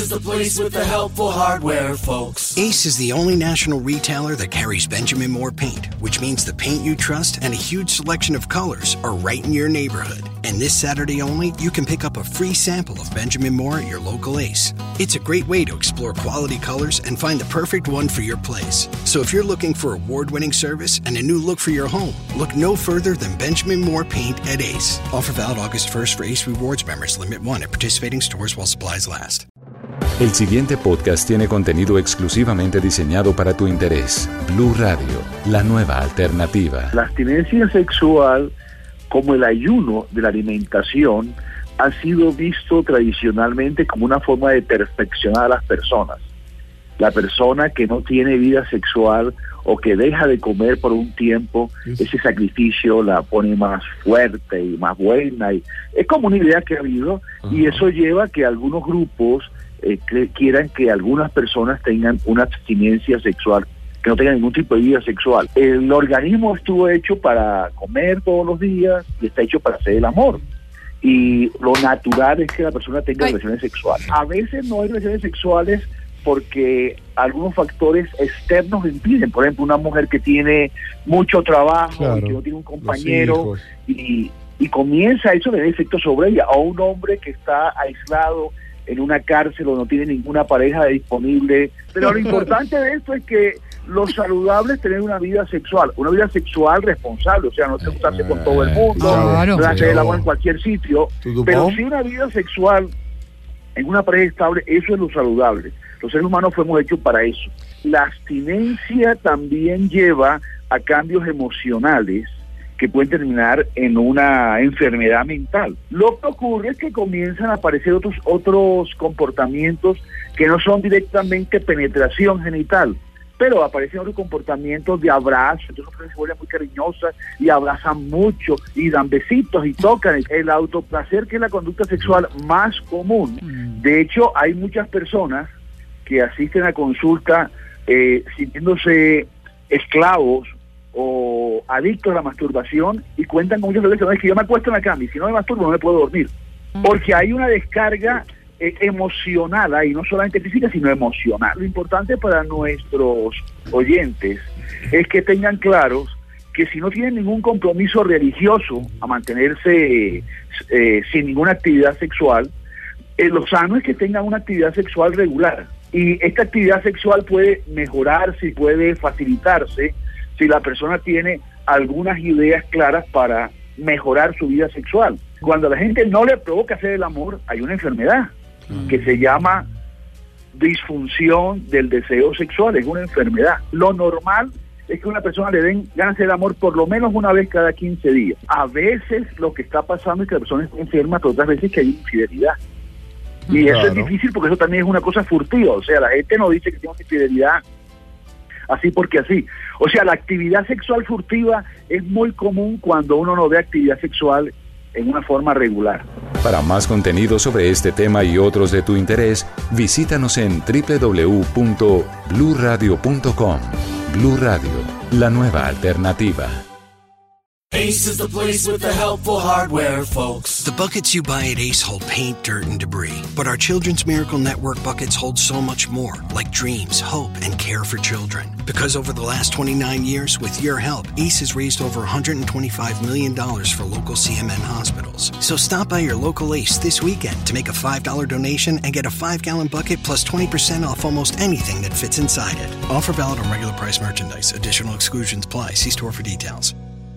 Is the place with the helpful hardware, folks. Ace is the only national retailer that carries Benjamin Moore paint, which means the paint you trust and a huge selection of colors are right in your neighborhood. And this Saturday only, you can pick up a free sample of Benjamin Moore at your local Ace. It's a great way to explore quality colors and find the perfect one for your place. So if you're looking for award winning service and a new look for your home, look no further than Benjamin Moore Paint at Ace. Offer valid August 1st for Ace Rewards members. Limit 1 at participating stores while supplies last. El siguiente podcast tiene contenido exclusivamente diseñado para tu interés. Blue Radio, la nueva alternativa. La abstinencia sexual, como el ayuno de la alimentación, ha sido visto tradicionalmente como una forma de perfeccionar a las personas. La persona que no tiene vida sexual o que deja de comer por un tiempo, ese sacrificio la pone más fuerte y más buena. Y es como una idea que ha habido y eso lleva a que algunos grupos eh, quieran que algunas personas tengan una abstinencia sexual que no tengan ningún tipo de vida sexual. El organismo estuvo hecho para comer todos los días y está hecho para hacer el amor. Y lo natural es que la persona tenga relaciones sexuales. A veces no hay relaciones sexuales porque algunos factores externos impiden. Por ejemplo, una mujer que tiene mucho trabajo, y que no tiene un compañero y, y comienza eso de efecto sobre ella. O un hombre que está aislado en una cárcel o no tiene ninguna pareja disponible. Pero lo importante de esto es que lo saludable es tener una vida sexual, una vida sexual responsable, o sea, no te gustarse con todo el mundo, Claro. no hacer el amor en cualquier sitio, pero sí una vida sexual en una pareja estable, eso es lo saludable. Los seres humanos fuimos hechos para eso. La abstinencia también lleva a cambios emocionales que pueden terminar en una enfermedad mental. Lo que ocurre es que comienzan a aparecer otros otros comportamientos que no son directamente penetración genital, pero aparecen otros comportamientos de abrazo, entonces se vuelven muy cariñosas y abrazan mucho y dan besitos y tocan. El autoplacer que es la conducta sexual más común. De hecho, hay muchas personas que asisten a consulta eh, sintiéndose esclavos o adictos a la masturbación y cuentan con muchas veces "No, es que yo me acuesto en la cama y si no me masturbo no me puedo dormir. Porque hay una descarga eh, emocional ahí, no solamente física, sino emocional. Lo importante para nuestros oyentes es que tengan claros que si no tienen ningún compromiso religioso a mantenerse eh, sin ninguna actividad sexual, eh, lo sano es que tengan una actividad sexual regular. Y esta actividad sexual puede mejorarse y puede facilitarse si la persona tiene algunas ideas claras para mejorar su vida sexual. Cuando a la gente no le provoca hacer el amor, hay una enfermedad que se llama disfunción del deseo sexual, es una enfermedad. Lo normal es que una persona le den ganas de hacer el amor por lo menos una vez cada 15 días. A veces lo que está pasando es que la persona está enferma, pero otras veces que hay infidelidad. Y eso es difícil porque eso también es una cosa furtiva. O sea, la gente no dice que tiene infidelidad así porque así. O sea, la actividad sexual furtiva es muy común cuando uno no ve actividad sexual en una forma regular. Para más contenido sobre este tema y otros de tu interés, visítanos en www.bluradio.com. Blu Radio, la nueva alternativa. Ace is the place with the helpful hardware, folks. The buckets you buy at Ace hold paint, dirt, and debris. But our Children's Miracle Network buckets hold so much more, like dreams, hope, and care for children. Because over the last 29 years, with your help, Ace has raised over $125 million for local CMN hospitals. So stop by your local Ace this weekend to make a $5 donation and get a 5 gallon bucket plus 20% off almost anything that fits inside it. Offer valid on regular price merchandise. Additional exclusions apply. See store for details.